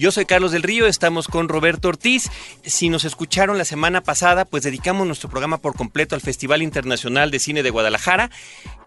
Yo soy Carlos del Río, estamos con Roberto Ortiz. Si nos escucharon la semana pasada, pues dedicamos nuestro programa por completo al Festival Internacional de Cine de Guadalajara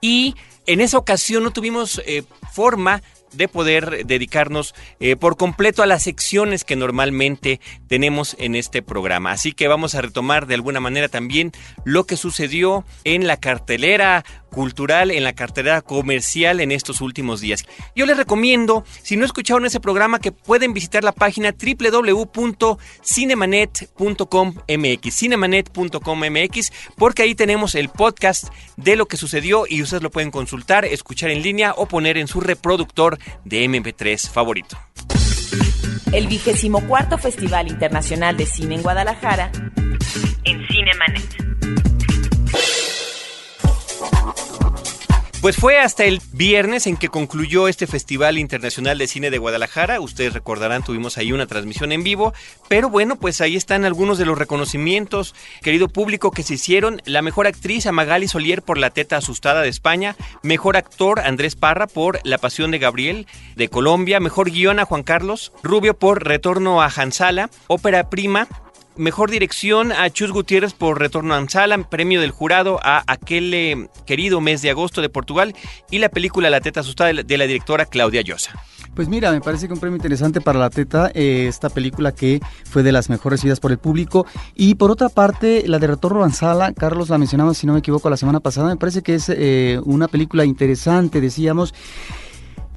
y en esa ocasión no tuvimos eh, forma de poder dedicarnos eh, por completo a las secciones que normalmente tenemos en este programa. Así que vamos a retomar de alguna manera también lo que sucedió en la cartelera cultural, en la cartera comercial en estos últimos días. Yo les recomiendo, si no escucharon ese programa, que pueden visitar la página www.cinemanet.com.mx, cinemanet.com.mx, porque ahí tenemos el podcast de lo que sucedió y ustedes lo pueden consultar, escuchar en línea o poner en su reproductor de MP3 favorito. El vigésimo cuarto Festival Internacional de Cine en Guadalajara en Cinemanet. Pues fue hasta el viernes en que concluyó este Festival Internacional de Cine de Guadalajara. Ustedes recordarán, tuvimos ahí una transmisión en vivo. Pero bueno, pues ahí están algunos de los reconocimientos, querido público, que se hicieron. La mejor actriz, Amagali Solier, por La Teta Asustada de España. Mejor actor, Andrés Parra, por La Pasión de Gabriel de Colombia. Mejor guion a Juan Carlos Rubio por Retorno a Hansala. Ópera Prima, Mejor dirección a Chus Gutiérrez por Retorno a Ansala, premio del jurado a aquel eh, querido mes de agosto de Portugal y la película La Teta Asustada de la directora Claudia Llosa. Pues mira, me parece que un premio interesante para La Teta, eh, esta película que fue de las mejor recibidas por el público. Y por otra parte, la de Retorno a Ansala, Carlos la mencionaba si no me equivoco la semana pasada, me parece que es eh, una película interesante, decíamos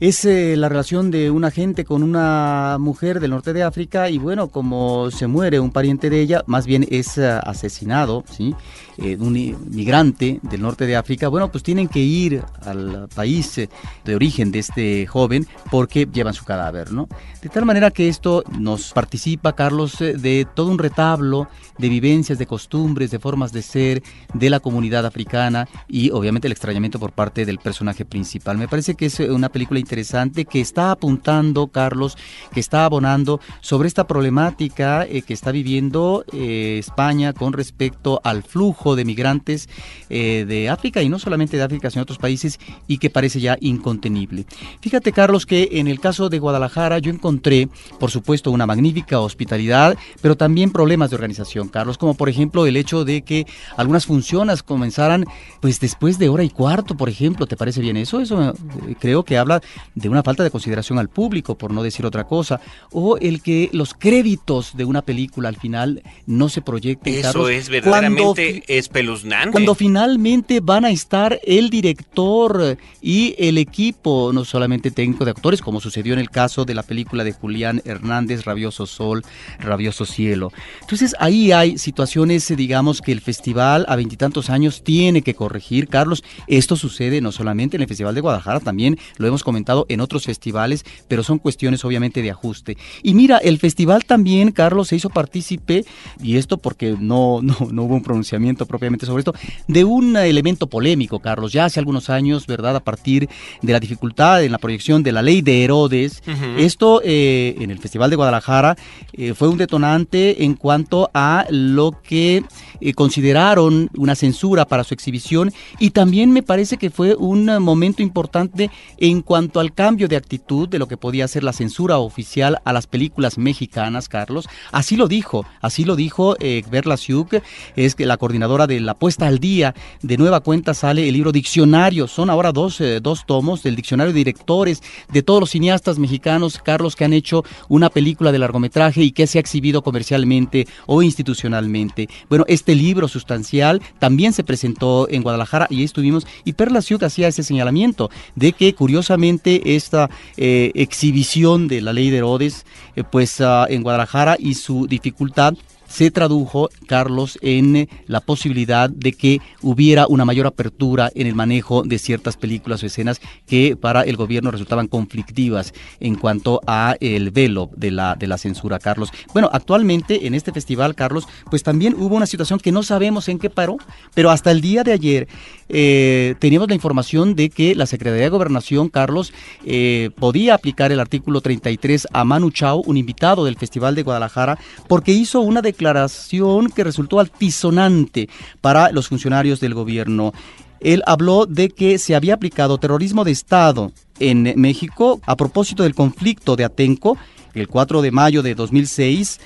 es eh, la relación de un agente con una mujer del norte de África y bueno, como se muere un pariente de ella, más bien es uh, asesinado, ¿sí? Eh, un migrante del norte de África, bueno, pues tienen que ir al país eh, de origen de este joven porque llevan su cadáver, ¿no? De tal manera que esto nos participa, Carlos, eh, de todo un retablo de vivencias, de costumbres, de formas de ser de la comunidad africana y obviamente el extrañamiento por parte del personaje principal. Me parece que es una película interesante que está apuntando, Carlos, que está abonando sobre esta problemática que está viviendo España con respecto al flujo de migrantes eh, de África y no solamente de África, sino de otros países y que parece ya incontenible. Fíjate, Carlos, que en el caso de Guadalajara yo encontré, por supuesto, una magnífica hospitalidad, pero también problemas de organización, Carlos, como por ejemplo el hecho de que algunas funciones comenzaran pues después de hora y cuarto, por ejemplo. ¿Te parece bien eso? Eso eh, creo que habla de una falta de consideración al público, por no decir otra cosa. O el que los créditos de una película al final no se proyecten. Eso es verdaderamente espeluznante. Cuando finalmente van a estar el director y el equipo, no solamente técnico de actores, como sucedió en el caso de la película de Julián Hernández, Rabioso Sol, Rabioso Cielo. Entonces ahí hay situaciones, digamos, que el festival a veintitantos años tiene que corregir. Carlos, esto sucede no solamente en el Festival de Guadalajara, también lo hemos comentado en otros festivales, pero son cuestiones obviamente de ajuste. Y mira, el festival también, Carlos, se hizo partícipe, y esto porque no, no, no hubo un pronunciamiento propiamente sobre esto, de un elemento polémico, Carlos, ya hace algunos años, ¿verdad? A partir de la dificultad en la proyección de la ley de Herodes, esto eh, en el Festival de Guadalajara eh, fue un detonante en cuanto a lo que eh, consideraron una censura para su exhibición y también me parece que fue un momento importante en cuanto al cambio de actitud de lo que podía ser la censura oficial a las películas mexicanas, Carlos. Así lo dijo, así lo dijo eh, Berla Siuk, es que la coordinadora de la puesta al día. De nueva cuenta sale el libro Diccionario. Son ahora dos, eh, dos tomos del Diccionario de Directores de todos los cineastas mexicanos, Carlos, que han hecho una película de largometraje y que se ha exhibido comercialmente o institucionalmente. Bueno, este libro sustancial también se presentó en Guadalajara y ahí estuvimos. Y Perla Ciuc hacía ese señalamiento de que curiosamente esta eh, exhibición de la ley de Herodes, eh, pues ah, en Guadalajara y su dificultad se tradujo, Carlos, en la posibilidad de que hubiera una mayor apertura en el manejo de ciertas películas o escenas que para el gobierno resultaban conflictivas en cuanto a el velo de la, de la censura, Carlos. Bueno, actualmente en este festival, Carlos, pues también hubo una situación que no sabemos en qué paró, pero hasta el día de ayer eh, teníamos la información de que la Secretaría de Gobernación, Carlos, eh, podía aplicar el artículo 33 a Manu Chao, un invitado del Festival de Guadalajara, porque hizo una declaración que resultó altisonante para los funcionarios del gobierno. Él habló de que se había aplicado terrorismo de Estado en México a propósito del conflicto de Atenco el 4 de mayo de 2006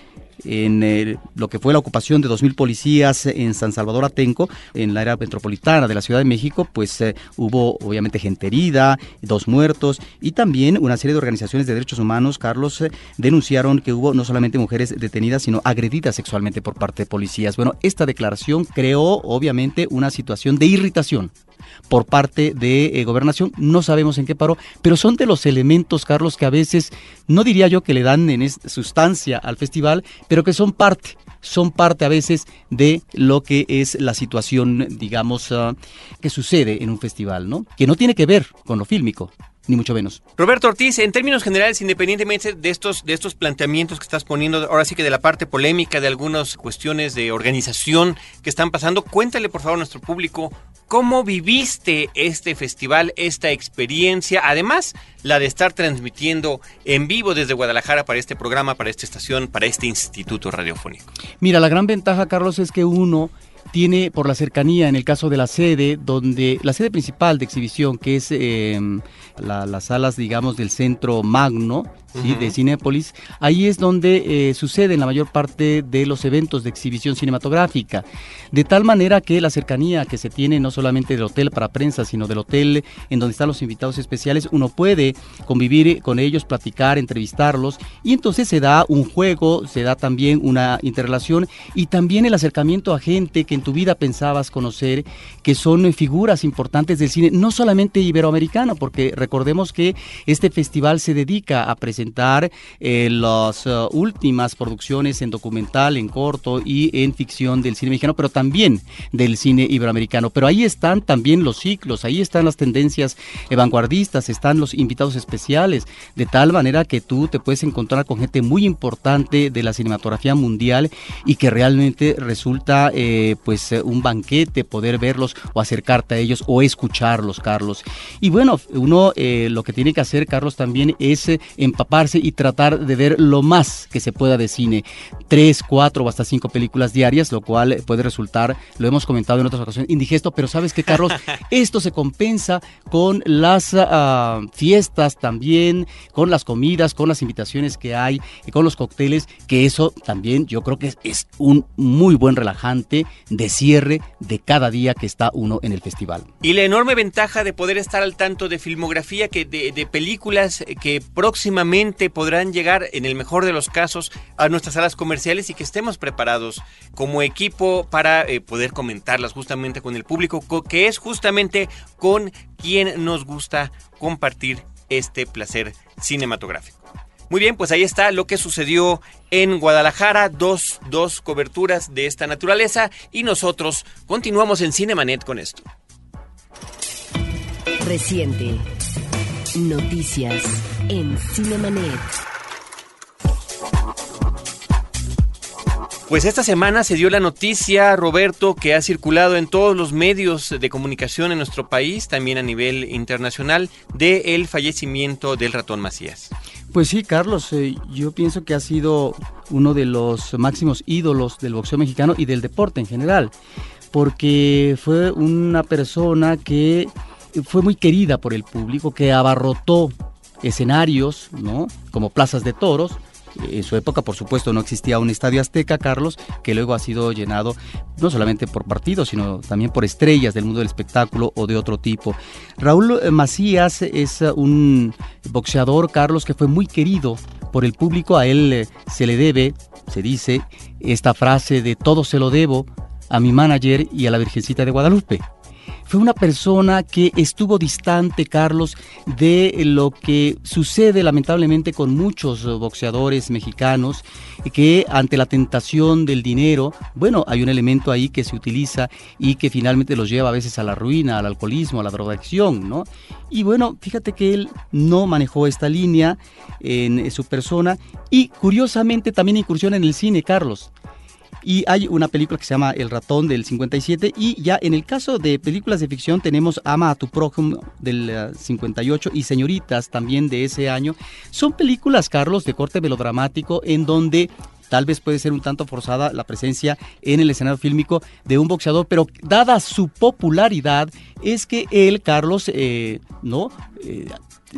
en lo que fue la ocupación de 2.000 policías en San Salvador Atenco, en la área metropolitana de la Ciudad de México, pues eh, hubo obviamente gente herida, dos muertos y también una serie de organizaciones de derechos humanos, Carlos, eh, denunciaron que hubo no solamente mujeres detenidas, sino agredidas sexualmente por parte de policías. Bueno, esta declaración creó obviamente una situación de irritación por parte de eh, gobernación. No sabemos en qué paró, pero son de los elementos, Carlos, que a veces, no diría yo que le dan en sustancia al festival, pero que son parte son parte a veces de lo que es la situación, digamos, ah, que sucede en un festival, ¿no? Que no tiene que ver con lo fílmico, ni mucho menos. Roberto Ortiz, en términos generales, independientemente de estos, de estos planteamientos que estás poniendo, ahora sí que de la parte polémica, de algunas cuestiones de organización que están pasando, cuéntale por favor a nuestro público cómo viviste este festival, esta experiencia, además la de estar transmitiendo en vivo desde Guadalajara para este programa, para esta estación, para este instituto radiofónico. Mira, la gran ventaja, Carlos, es que uno tiene por la cercanía, en el caso de la sede, donde la sede principal de exhibición, que es las salas, digamos, del centro magno, de Cinépolis, ahí es donde eh, suceden la mayor parte de los eventos de exhibición cinematográfica. De tal manera que la cercanía que se tiene no solamente del hotel para prensa, sino del hotel en donde están los invitados especiales, uno puede convivir con ellos, platicar, entrevistarlos, y entonces se da un juego, se da también una interrelación y también el acercamiento a gente que en tu vida pensabas conocer, que son figuras importantes del cine, no solamente iberoamericano, porque recordemos que este festival se dedica a presentar eh, las eh, últimas producciones en documental, en corto y en ficción del cine mexicano, pero también del cine iberoamericano. Pero ahí están también los ciclos, ahí están las tendencias vanguardistas, están los invitados especiales, de tal manera que tú te puedes encontrar con gente muy importante de la cinematografía mundial y que realmente resulta eh, pues un banquete poder verlos o acercarte a ellos o escucharlos, Carlos. Y bueno, uno lo que tiene que hacer, Carlos, también es empapar y tratar de ver lo más que se pueda de cine. Tres, cuatro o hasta cinco películas diarias, lo cual puede resultar, lo hemos comentado en otras ocasiones, indigesto, pero sabes que, Carlos, esto se compensa con las ah, fiestas también, con las comidas, con las invitaciones que hay, y con los cócteles, que eso también yo creo que es, un muy buen relajante de cierre de cada día que está uno en el festival. Y la enorme ventaja de poder estar al tanto de filmografía, de películas que próximamente podrán llegar, en el mejor de los casos, a nuestras salas comerciales y que estemos preparados como equipo para eh, poder comentarlas justamente con el público, que es justamente con quien nos gusta compartir este placer cinematográfico. Muy bien, pues ahí está lo que sucedió en Guadalajara, dos, dos coberturas de esta naturaleza y nosotros continuamos en Cinemanet con esto. Reciente. Noticias en Cinemanet. Pues esta semana se dio la noticia, Roberto, que ha circulado en todos los medios de comunicación en nuestro país, también a nivel internacional, de el fallecimiento del ratón Macías. Pues sí, Carlos, eh, yo pienso que ha sido uno de los máximos ídolos del boxeo mexicano y del deporte en general, porque fue una persona que fue muy querida por el público, que abarrotó escenarios, ¿no? Como plazas de toros. En su época, por supuesto, no existía un estadio azteca, Carlos, que luego ha sido llenado no solamente por partidos, sino también por estrellas del mundo del espectáculo o de otro tipo. Raúl Macías es un boxeador, Carlos, que fue muy querido por el público. A él eh, se le debe, se dice, esta frase de todo se lo debo a mi manager y a la Virgencita de Guadalupe. Fue una persona que estuvo distante, Carlos, de lo que sucede lamentablemente con muchos boxeadores mexicanos, que ante la tentación del dinero, bueno, hay un elemento ahí que se utiliza y que finalmente los lleva a veces a la ruina, al alcoholismo, a la drogadicción, ¿no? Y bueno, fíjate que él no manejó esta línea en su persona y curiosamente también incursión en el cine, Carlos. Y hay una película que se llama El ratón del 57 y ya en el caso de películas de ficción tenemos Ama a tu prójimo del 58 eh, y Señoritas también de ese año. Son películas, Carlos, de corte melodramático en donde tal vez puede ser un tanto forzada la presencia en el escenario fílmico de un boxeador, pero dada su popularidad, es que él, Carlos, eh, ¿no? Eh,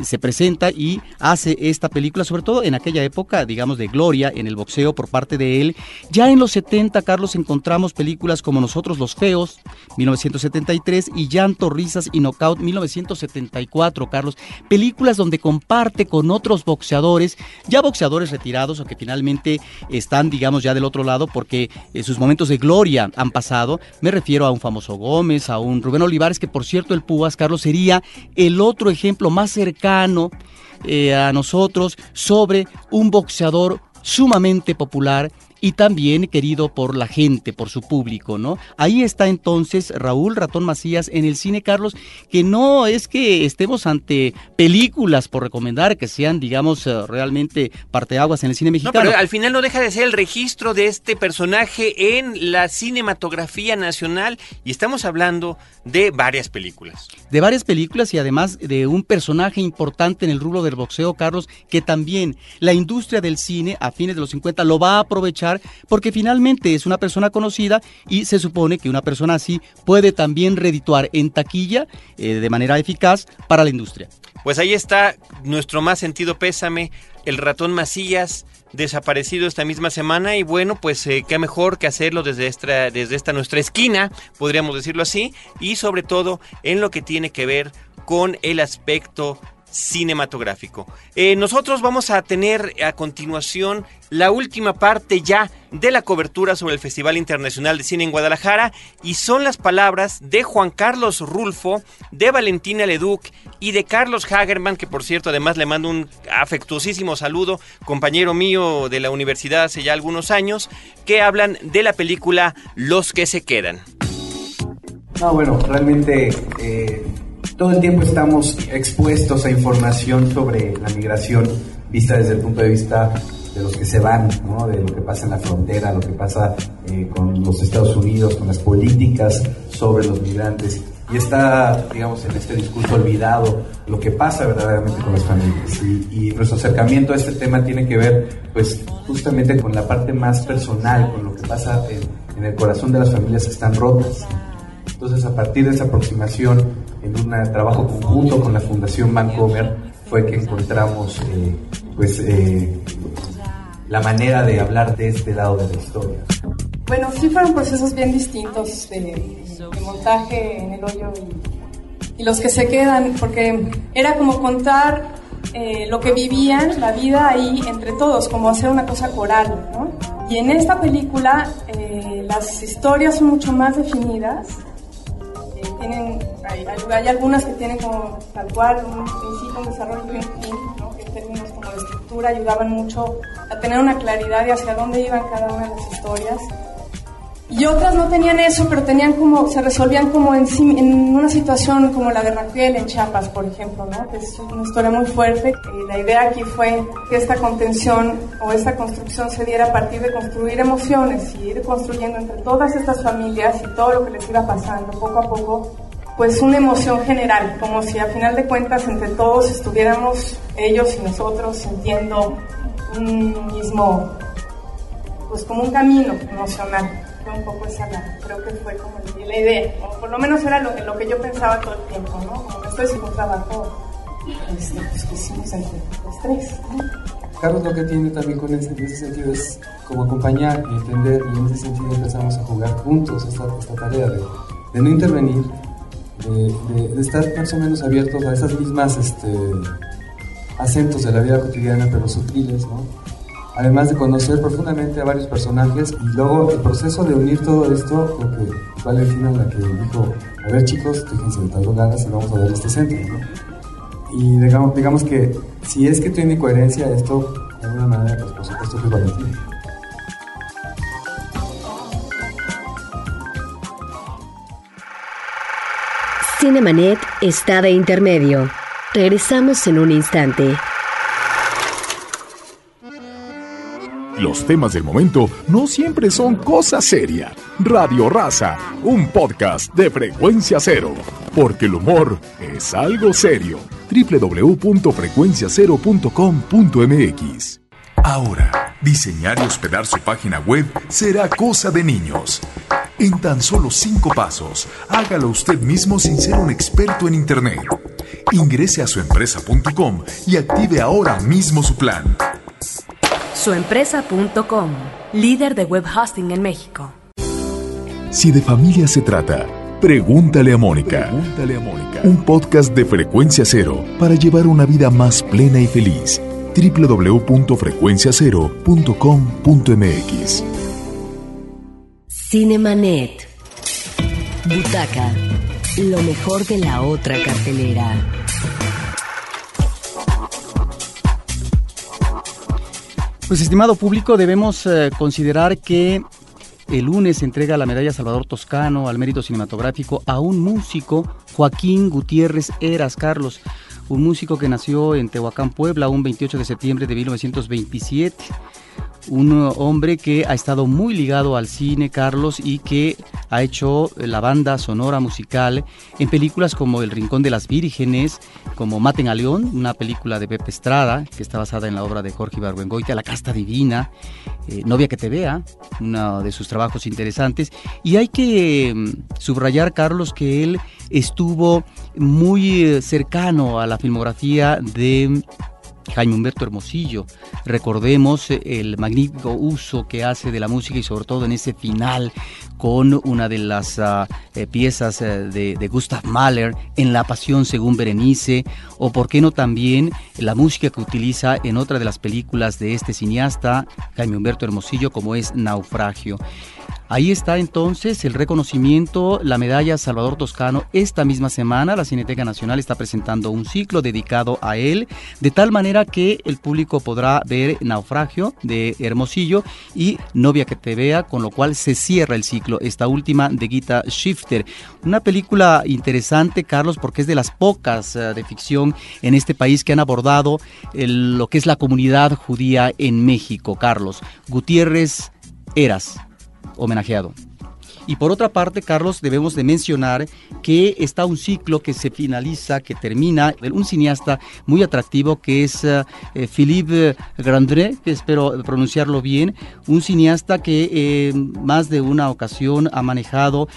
se presenta y hace esta película, sobre todo en aquella época, digamos, de gloria en el boxeo por parte de él. Ya en los 70, Carlos, encontramos películas como Nosotros los Feos, 1973, y Llanto, Risas y Knockout, 1974, Carlos. Películas donde comparte con otros boxeadores, ya boxeadores retirados o que finalmente están, digamos, ya del otro lado porque sus momentos de gloria han pasado. Me refiero a un famoso Gómez, a un Rubén Olivares, que por cierto el Púas, Carlos, sería el otro ejemplo más cercano eh, a nosotros sobre un boxeador sumamente popular y también querido por la gente, por su público, ¿no? Ahí está entonces Raúl Ratón Macías en el cine, Carlos, que no es que estemos ante películas por recomendar que sean, digamos, eh, realmente parteaguas en el cine mexicano. No, pero al final no deja de ser el registro de este personaje en la cinematografía nacional y estamos hablando de varias películas. De varias películas y además de un personaje importante en el rubro del boxeo, Carlos, que también la industria del cine a fines de los 50 lo va a aprovechar porque finalmente es una persona conocida y se supone que una persona así puede también redituar en taquilla eh, de manera eficaz para la industria. Pues ahí está nuestro más sentido pésame, el ratón Macías desaparecido esta misma semana y bueno, pues eh, qué mejor que hacerlo desde esta, desde esta nuestra esquina, podríamos decirlo así, y sobre todo en lo que tiene que ver con el aspecto cinematográfico. Eh, nosotros vamos a tener a continuación la última parte ya de la cobertura sobre el Festival Internacional de Cine en Guadalajara y son las palabras de Juan Carlos Rulfo, de Valentina Leduc y de Carlos Hagerman, que por cierto además le mando un afectuosísimo saludo, compañero mío de la universidad hace ya algunos años, que hablan de la película Los que se quedan. Ah, bueno, realmente eh, todo el tiempo estamos expuestos a información sobre la migración vista desde el punto de vista de los que se van, ¿no? de lo que pasa en la frontera, lo que pasa eh, con los Estados Unidos, con las políticas sobre los migrantes. Y está, digamos, en este discurso olvidado lo que pasa verdaderamente con las familias. Y, nuestro acercamiento a este tema tiene que ver, pues, justamente con la parte más personal, con lo que pasa en, en el corazón de las familias que están rotas. Entonces, a partir de esa aproximación, en un trabajo conjunto con la Fundación Vancomer, fue que encontramos eh, pues, eh, la manera de hablar de este lado de la historia. Bueno, sí fueron procesos bien distintos de, montaje en el hoyo y, los que se quedan, porque era como contar eh, lo que vivían, la vida ahí entre todos, como hacer una cosa coral, ¿no? Y en esta película las historias son mucho más definidas, tienen, hay, algunas que tienen como tal cual un principio, un desarrollo y un fin, ¿no? que en términos como de estructura ayudaban mucho a tener una claridad de hacia dónde iban cada una de las historias. Y otras no tenían eso, pero tenían como, se resolvían como en, en una situación como la de Raquel en Chiapas, por ejemplo, ¿no? que es una historia muy fuerte. Y la idea aquí fue que esta contención o esta construcción se diera a partir de construir emociones y ir construyendo entre todas estas familias y todo lo que les iba pasando poco a poco, pues una emoción general, como si a final de cuentas entre todos estuviéramos ellos y nosotros sintiendo un mismo, pues como un camino emocional fue un poco esa la, creo que fue como la idea, o por lo menos era lo, lo que yo pensaba todo el tiempo, ¿no? Como esto es un trabajo este, pues, que hicimos entre los tres, Carlos lo que tiene también con en ese sentido es como acompañar y entender, y en ese sentido empezamos a jugar juntos esta, esta tarea de, de, no intervenir, de, de, estar más o menos abiertos a esas mismas este, acentos de la vida cotidiana, pero sutiles, ¿no? Además de conocer profundamente a varios personajes y luego el proceso de unir todo esto, creo que fue Valentina la que dijo, a ver chicos, déjense de ganas y vamos a ver este centro, Y digamos, digamos que si es que tiene coherencia esto, de alguna manera, pues por supuesto que es Valentina. Cinemanet está de intermedio. Regresamos en un instante. Los temas del momento no siempre son cosa seria. Radio Raza, un podcast de frecuencia cero. Porque el humor es algo serio. www.frecuenciacero.com.mx Ahora, diseñar y hospedar su página web será cosa de niños. En tan solo cinco pasos, hágalo usted mismo sin ser un experto en Internet. Ingrese a suempresa.com y active ahora mismo su plan. Suempresa.com, líder de web hosting en México. Si de familia se trata, pregúntale a Mónica. Pregúntale a Mónica. Un podcast de frecuencia cero para llevar una vida más plena y feliz. www.frecuenciacero.com.mx Cinemanet. Butaca. Lo mejor de la otra cartelera. Pues estimado público, debemos eh, considerar que el lunes entrega la medalla Salvador Toscano al mérito cinematográfico a un músico, Joaquín Gutiérrez Eras Carlos, un músico que nació en Tehuacán, Puebla, un 28 de septiembre de 1927 un hombre que ha estado muy ligado al cine, Carlos, y que ha hecho la banda sonora musical en películas como El Rincón de las Vírgenes, como Maten a León, una película de Pepe Estrada, que está basada en la obra de Jorge Ibargüengoitia, La Casta Divina, eh, Novia que te vea, uno de sus trabajos interesantes. Y hay que mm, subrayar, Carlos, que él estuvo muy eh, cercano a la filmografía de Jaime Humberto Hermosillo. Recordemos el magnífico uso que hace de la música y sobre todo en ese final con una de las ah, eh, piezas eh, de, Gustav Mahler en La Pasión según Berenice o por qué no también la música que utiliza en otra de las películas de este cineasta, Jaime Humberto Hermosillo, como es Naufragio. Ahí está entonces el reconocimiento, la medalla Salvador Toscano. Esta misma semana la Cineteca Nacional está presentando un ciclo dedicado a él, de tal manera que el público podrá ver Naufragio de Hermosillo y Novia que te vea, con lo cual se cierra el ciclo, esta última de Gita Shifter. Una película interesante, Carlos, porque es de las pocas eh, de ficción en este país que han abordado lo que es la comunidad judía en México, Carlos. Gutiérrez Eras homenajeado. Y por otra parte, Carlos, debemos de mencionar que está un ciclo que se finaliza, que termina, un cineasta muy atractivo que es eh, eh, Philippe Grandré, que espero pronunciarlo bien, un cineasta que eh, más de una ocasión ha manejado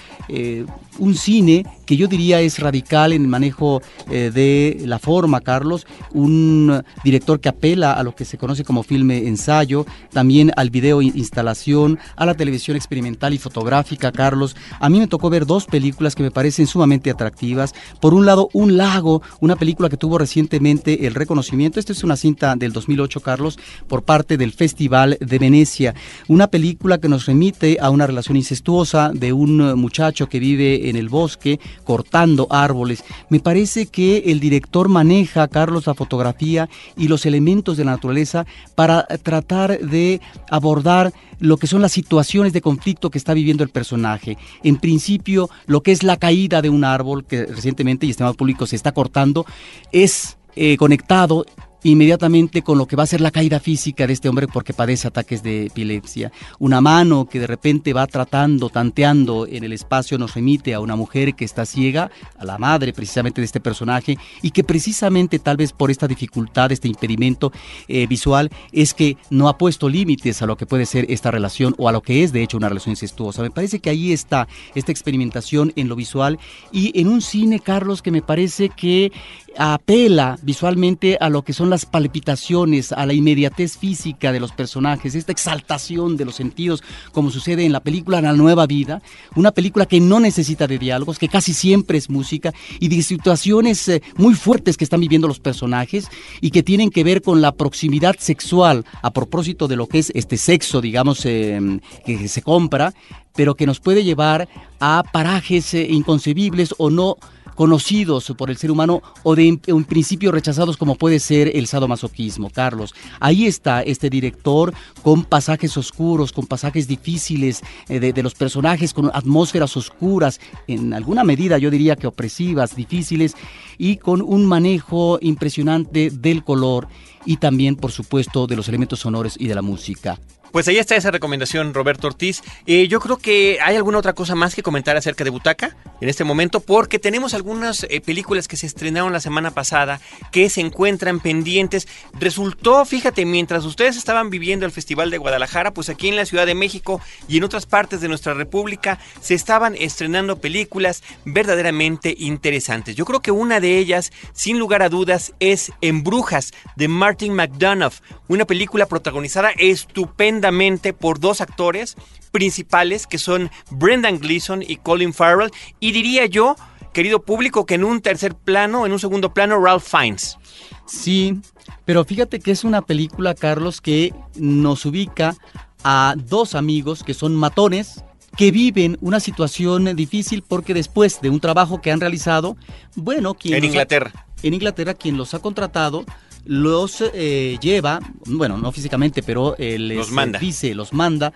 un cine que yo diría es radical en el manejo eh, de la forma, Carlos, un director que apela a lo que se conoce como filme ensayo, también al video instalación, a la televisión experimental y fotográfica, Carlos. A mí me tocó ver dos películas que me parecen sumamente atractivas. Por un lado, Un lago, una película que tuvo recientemente el reconocimiento, esta es una cinta del 2008, Carlos, por parte del Festival de Venecia, una película que nos remite a una relación incestuosa de un muchacho que vive en el bosque cortando árboles. Me parece que el director maneja, Carlos, la fotografía y los elementos de la naturaleza para tratar de abordar lo que son las situaciones de conflicto que está viviendo el personaje. En principio, lo que es la caída de un árbol que recientemente y estimado público se está cortando es eh, conectado inmediatamente con lo que va a ser la caída física de este hombre porque padece ataques de epilepsia. Una mano que de repente va tratando, tanteando en el espacio, nos remite a una mujer que está ciega, a la madre precisamente de este personaje, y que precisamente tal vez por esta dificultad, este impedimento eh, visual, es que no ha puesto límites a lo que puede ser esta relación o a lo que es de hecho una relación incestuosa. Me parece que ahí está esta experimentación en lo visual y en un cine, Carlos, que me parece que apela visualmente a lo que son las palpitaciones, a la inmediatez física de los personajes, esta exaltación de los sentidos, como sucede en la película La Nueva Vida, una película que no necesita de diálogos, que casi siempre es música, y de situaciones eh, muy fuertes que están viviendo los personajes y que tienen que ver con la proximidad sexual a propósito de lo que es este sexo, digamos, eh, que se compra, pero que nos puede llevar a parajes eh, inconcebibles o no conocidos por el ser humano o de un principio rechazados como puede ser el sadomasoquismo, Carlos. Ahí está este director con pasajes oscuros, con pasajes difíciles eh, de, de, los personajes, con atmósferas oscuras, en alguna medida yo diría que opresivas, difíciles, y con un manejo impresionante del color y también, por supuesto, de los elementos sonores y de la música. Pues ahí está esa recomendación, Roberto Ortiz. Eh, yo creo que hay alguna otra cosa más que comentar acerca de Butaca en este momento, porque tenemos algunas eh, películas que se estrenaron la semana pasada que se encuentran pendientes. Resultó, fíjate, mientras ustedes estaban viviendo el Festival de Guadalajara, pues aquí en la Ciudad de México y en otras partes de nuestra República se estaban estrenando películas verdaderamente interesantes. Yo creo que una de ellas, sin lugar a dudas, es En Brujas de Martin McDonough, una película protagonizada estupenda por dos actores principales que son Brendan Gleeson y Colin Farrell y diría yo, querido público, que en un tercer plano, en un segundo plano, Ralph Fiennes. Sí, pero fíjate que es una película, Carlos, que nos ubica a dos amigos que son matones, que viven una situación difícil porque después de un trabajo que han realizado, bueno, quien en Inglaterra. en Inglaterra quien los ha contratado los eh, lleva, bueno, no físicamente, pero eh, les los manda. dice, los manda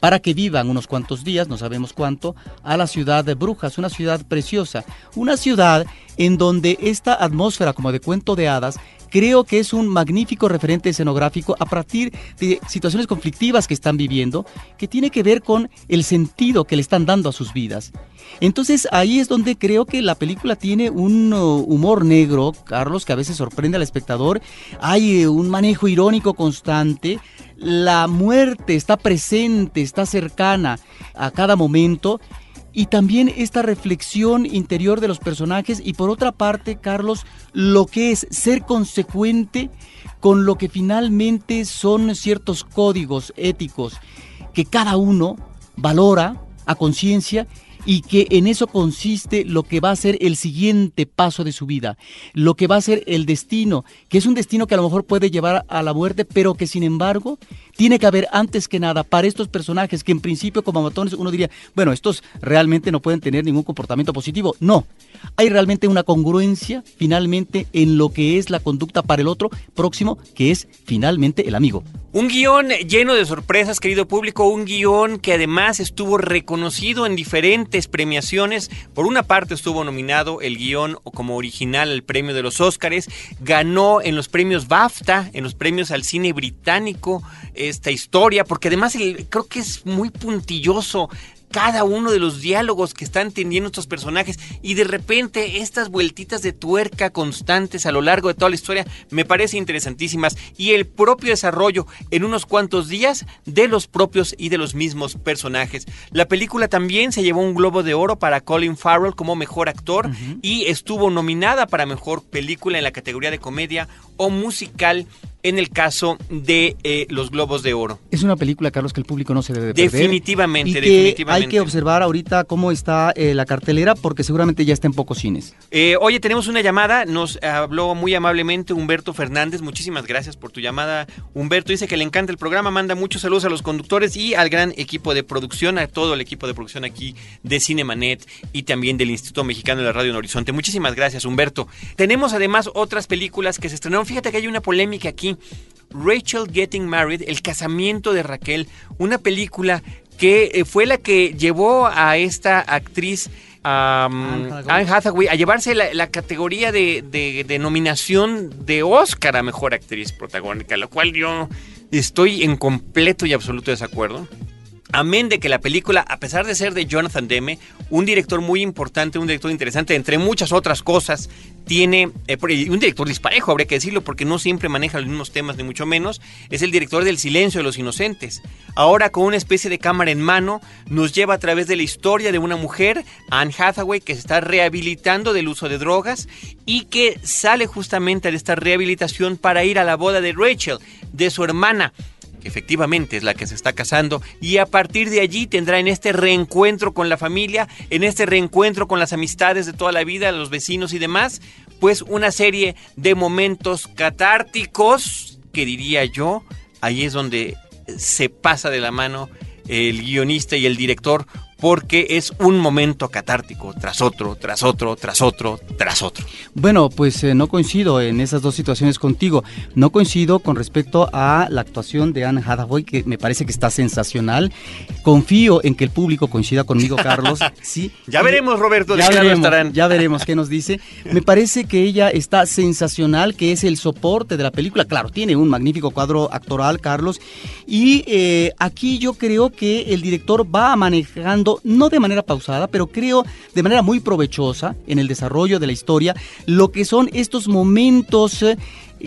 para que vivan unos cuantos días, no sabemos cuánto, a la ciudad de Brujas, una ciudad preciosa, una ciudad en donde esta atmósfera como de cuento de hadas creo que es un magnífico referente escenográfico a partir de situaciones conflictivas que están viviendo, que tiene que ver con el sentido que le están dando a sus vidas. Entonces ahí es donde creo que la película tiene un uh, humor negro, Carlos, que a veces sorprende al espectador. Hay uh, un manejo irónico constante. La muerte está presente, está cercana a cada momento y también esta reflexión interior de los personajes y por otra parte, Carlos, lo que es ser consecuente con lo que finalmente son ciertos códigos éticos que cada uno valora a conciencia y que en eso consiste lo que va a ser el siguiente paso de su vida, lo que va a ser el destino, que es un destino que a lo mejor puede llevar a la muerte, pero que sin embargo tiene que haber antes que nada para estos personajes que en principio como matones uno diría, bueno, estos realmente no pueden tener ningún comportamiento positivo. No, hay realmente una congruencia finalmente en lo que es la conducta para el otro próximo, que es finalmente el amigo. Un guion lleno de sorpresas, querido público, un guion que además estuvo reconocido en diferentes premiaciones. Por una parte estuvo nominado el guion como original al premio de los Óscares, ganó en los premios BAFTA, en los premios al cine británico esta historia, porque además creo que es muy puntilloso cada uno de los diálogos que están teniendo estos personajes. Y de repente estas vueltitas de tuerca constantes a lo largo de toda la historia me parecen interesantísimas. Y el propio desarrollo en unos cuantos días de los propios y de los mismos personajes. La película también se llevó un globo de oro para Colin Farrell como mejor actor y estuvo nominada para mejor película en la categoría de comedia o musical en el caso de eh, los Globos de Oro. Es una película, Carlos, que el público no se debe perder. Definitivamente, y que definitivamente. Hay que observar ahorita cómo está eh, la cartelera porque seguramente ya está en pocos cines. Eh, oye, tenemos una llamada, nos habló muy amablemente Humberto Fernández, muchísimas gracias por tu llamada. Humberto dice que le encanta el programa, manda muchos saludos a los conductores y al gran equipo de producción, a todo el equipo de producción aquí de Cinemanet y también del Instituto Mexicano de la Radio en Horizonte. Muchísimas gracias, Humberto. Tenemos además otras películas que se estrenaron. Fíjate que hay una polémica aquí Rachel Getting Married, El casamiento de Raquel, una película que eh, fue la que llevó a esta actriz um, Anne Hathaway a llevarse la, categoría de, de, nominación de Oscar a Mejor Actriz Protagónica, lo cual yo estoy en completo y absoluto desacuerdo. Amén de que la película, a pesar de ser de Jonathan Demme, un director muy importante, un director interesante, entre muchas otras cosas, tiene eh, un director disparejo, habría que decirlo, porque no siempre maneja los mismos temas, ni mucho menos, es el director del Silencio de los Inocentes. Ahora, con una especie de cámara en mano, nos lleva a través de la historia de una mujer, Anne Hathaway, que se está rehabilitando del uso de drogas y que sale justamente de esta rehabilitación para ir a la boda de Rachel, de su hermana efectivamente es la que se está casando, y a partir de allí tendrá en este reencuentro con la familia, en este reencuentro con las amistades de toda la vida, los vecinos y demás, pues una serie de momentos catárticos, que diría yo, ahí es donde se pasa de la mano el guionista y el director porque es un momento catártico tras otro, tras otro, tras otro, tras otro. Bueno, pues eh, no coincido en esas dos situaciones contigo. No coincido con respecto a la actuación de Anne Hathaway, que me parece que está sensacional. Confío en que el público coincida conmigo, Carlos. Sí. ya veremos, Roberto, ya veremos, Ya veremos qué nos dice. Me parece que ella está sensacional, que es el soporte de la película. Claro, tiene un magnífico cuadro actoral, Carlos. Y eh, aquí yo creo que el director va manejando no de manera pausada, pero creo de manera muy provechosa en el desarrollo de la historia, lo que son estos momentos eh,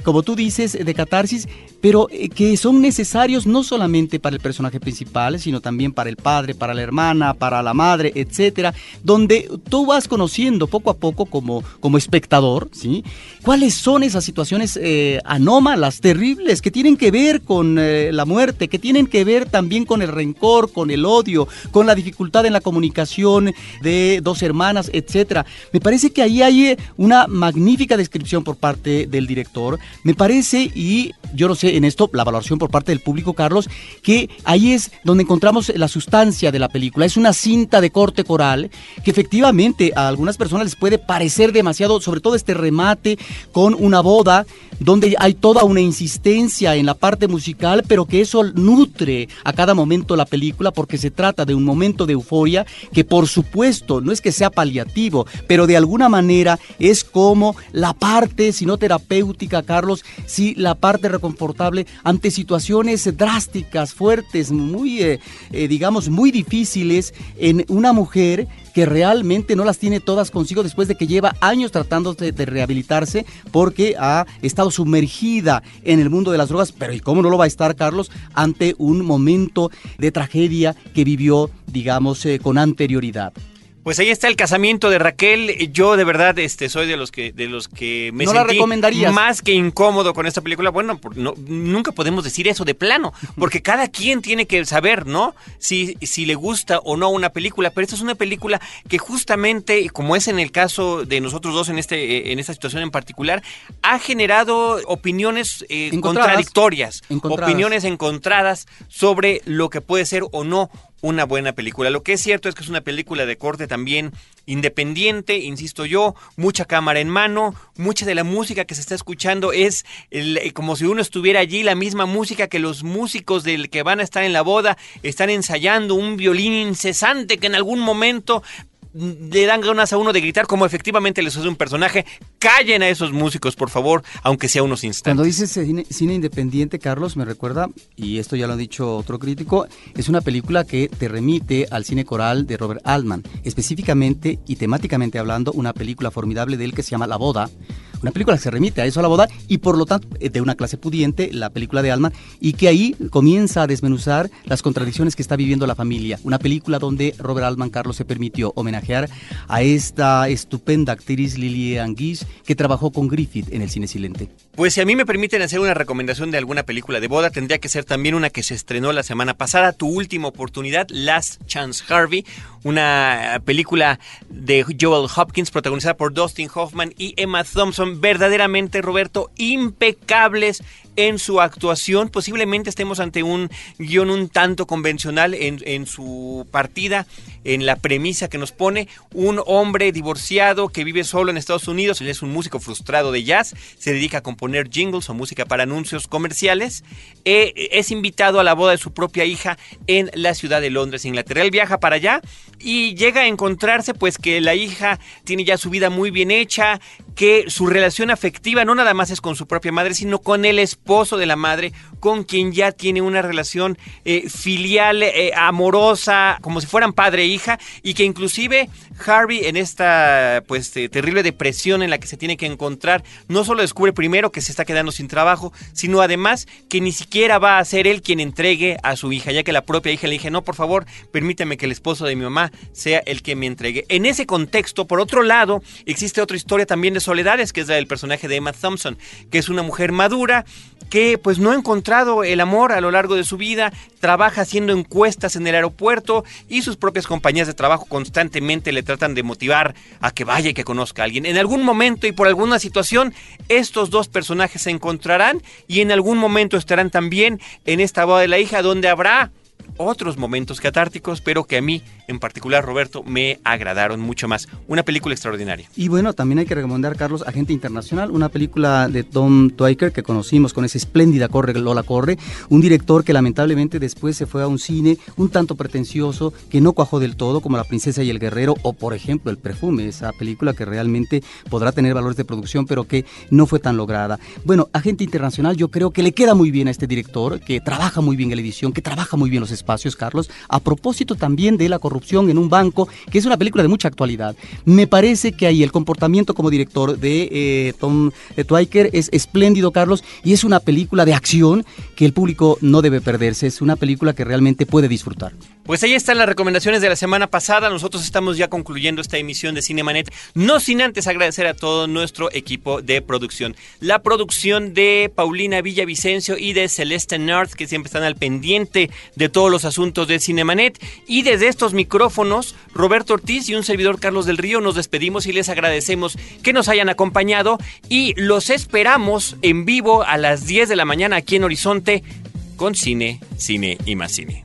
como tú dices, de catarsis, pero eh, que son necesarios no solamente para el personaje principal, sino también para el padre, para la hermana, para la madre, etcétera, donde tú vas conociendo poco a poco como, como espectador, ¿sí? ¿Cuáles son esas situaciones eh, anómalas, terribles, que tienen que ver con eh, la muerte, que tienen que ver también con el rencor, con el odio, con la dificultad en la comunicación de dos hermanas, etcétera? Me parece que ahí hay una magnífica descripción por parte del director me parece, y yo no sé en esto, la valoración por parte del público, Carlos, que ahí es donde encontramos la sustancia de la película. Es una cinta de corte coral que efectivamente a algunas personas les puede parecer demasiado, sobre todo este remate con una boda donde hay toda una insistencia en la parte musical, pero que eso nutre a cada momento la película porque se trata de un momento de euforia que por supuesto no es que sea paliativo, pero de alguna manera es como la parte, si no terapéutica, Carlos, si la parte ante situaciones drásticas, fuertes, muy, eh, eh, digamos, muy difíciles en una mujer que realmente no las tiene todas consigo después de que lleva años tratando de, rehabilitarse porque ha estado sumergida en el mundo de las drogas, pero ¿y cómo no lo va a estar Carlos ante un momento de tragedia que vivió, digamos, eh, con anterioridad? Pues ahí está el casamiento de Raquel. Yo de verdad este soy de los que de los que me sentí más que incómodo con esta película. Bueno, nunca podemos decir eso de plano, porque cada quien tiene que saber, ¿no? Si si le gusta o no una película, pero esta es una película que justamente como es en el caso de nosotros dos en este en esta situación en particular, ha generado opiniones eh, contradictorias, opiniones encontradas sobre lo que puede ser o no una buena película. Lo que es cierto es que es una película de corte también independiente, insisto yo, mucha cámara en mano, mucha de la música que se está escuchando es eh, como si uno estuviera allí, la misma música que los músicos del que van a estar en la boda están ensayando, un violín incesante que en algún momento le dan ganas a uno de gritar como efectivamente les hace un personaje. Callen a esos músicos, por favor, aunque sea unos instantes. Cuando dices cine, independiente, Carlos, me recuerda, y esto ya lo ha dicho otro crítico, es una película que te remite al cine coral de Robert Altman, específicamente y temáticamente hablando, una película formidable de él que se llama La Boda, una película que se remite a eso a la boda y por lo tanto eh, de una clase pudiente, la película de Alma, y que ahí comienza a desmenuzar las contradicciones que está viviendo la familia. Una película donde Robert Altman Carlos se permitió homenajear a esta estupenda actriz Lillian Gish que trabajó con Griffith en el cine silente. Pues si a mí me permiten hacer una recomendación de alguna película de boda, tendría que ser también una que se estrenó la semana pasada, Tu última oportunidad, Last Chance Harvey, una película de Joel Hopkins protagonizada por Dustin Hoffman y Emma Thompson, verdaderamente Roberto impecables en su actuación. Posiblemente estemos ante un guion un tanto convencional en, en, su partida, en la premisa que nos pone. Un hombre divorciado que vive solo en Estados Unidos, él es un músico frustrado de jazz, se dedica a componer jingles o música para anuncios comerciales. Eh, es invitado a la boda de su propia hija en la ciudad de Londres, Inglaterra. Él viaja para allá y llega a encontrarse pues que la hija tiene ya su vida muy bien hecha, que su relación afectiva no nada más es con su propia madre, sino con el esposo esposo de la madre con quien ya tiene una relación eh, filial, eh, amorosa, como si fueran padre e hija, y que inclusive Harvey en esta pues terrible depresión en la que se tiene que encontrar, no solo descubre primero que se está quedando sin trabajo, sino además que ni siquiera va a ser él quien entregue a su hija, ya que la propia hija le dije, no, por favor, permíteme que el esposo de mi mamá sea el que me entregue. En ese contexto, por otro lado, existe otra historia también de soledades, que es la del personaje de Emma Thompson, que es una mujer madura que pues no ha encontrado el amor a lo largo de su vida, trabaja haciendo encuestas en el aeropuerto y sus propias compañías de trabajo constantemente le tratan de motivar a que vaya y que conozca a alguien. En algún momento y por alguna situación, estos dos personajes se encontrarán y en algún momento estarán también en esta boda de la hija donde habrá otros momentos catárticos, pero que a mí en particular, Roberto, me agradaron mucho más. Una película extraordinaria. Y bueno, también hay que recomendar, Carlos, Agente Internacional, una película de Tom Twyker que conocimos con esa espléndida Corre, Lola Corre, un director que lamentablemente después se fue a un cine un tanto pretencioso, que no cuajó del todo, como La Princesa y el Guerrero, o por ejemplo El Perfume, esa película que realmente podrá tener valores de producción, pero que no fue tan lograda. Bueno, Agente Internacional yo creo que le queda muy bien a este director, que trabaja muy bien en la edición, que trabaja muy bien los espacios, Carlos, a propósito también de la corrupción en un banco, que es una película de mucha actualidad. Me parece que ahí el comportamiento como director de eh, Tom Twyker es espléndido, Carlos, y es una película de acción que el público no debe perderse. Es una película que realmente puede disfrutar. Pues ahí están las recomendaciones de la semana pasada. Nosotros estamos ya concluyendo esta emisión de Cinemanet, no sin antes agradecer a todo nuestro equipo de producción. La producción de Paulina Villavicencio y de Celeste North, que siempre están al pendiente de todos los asuntos de Cinemanet. Y desde estos micrófonos, Roberto Ortiz y un servidor Carlos del Río nos despedimos y les agradecemos que nos hayan acompañado y los esperamos en vivo a las 10 de la mañana aquí en Horizonte con Cine, Cine y más Cine.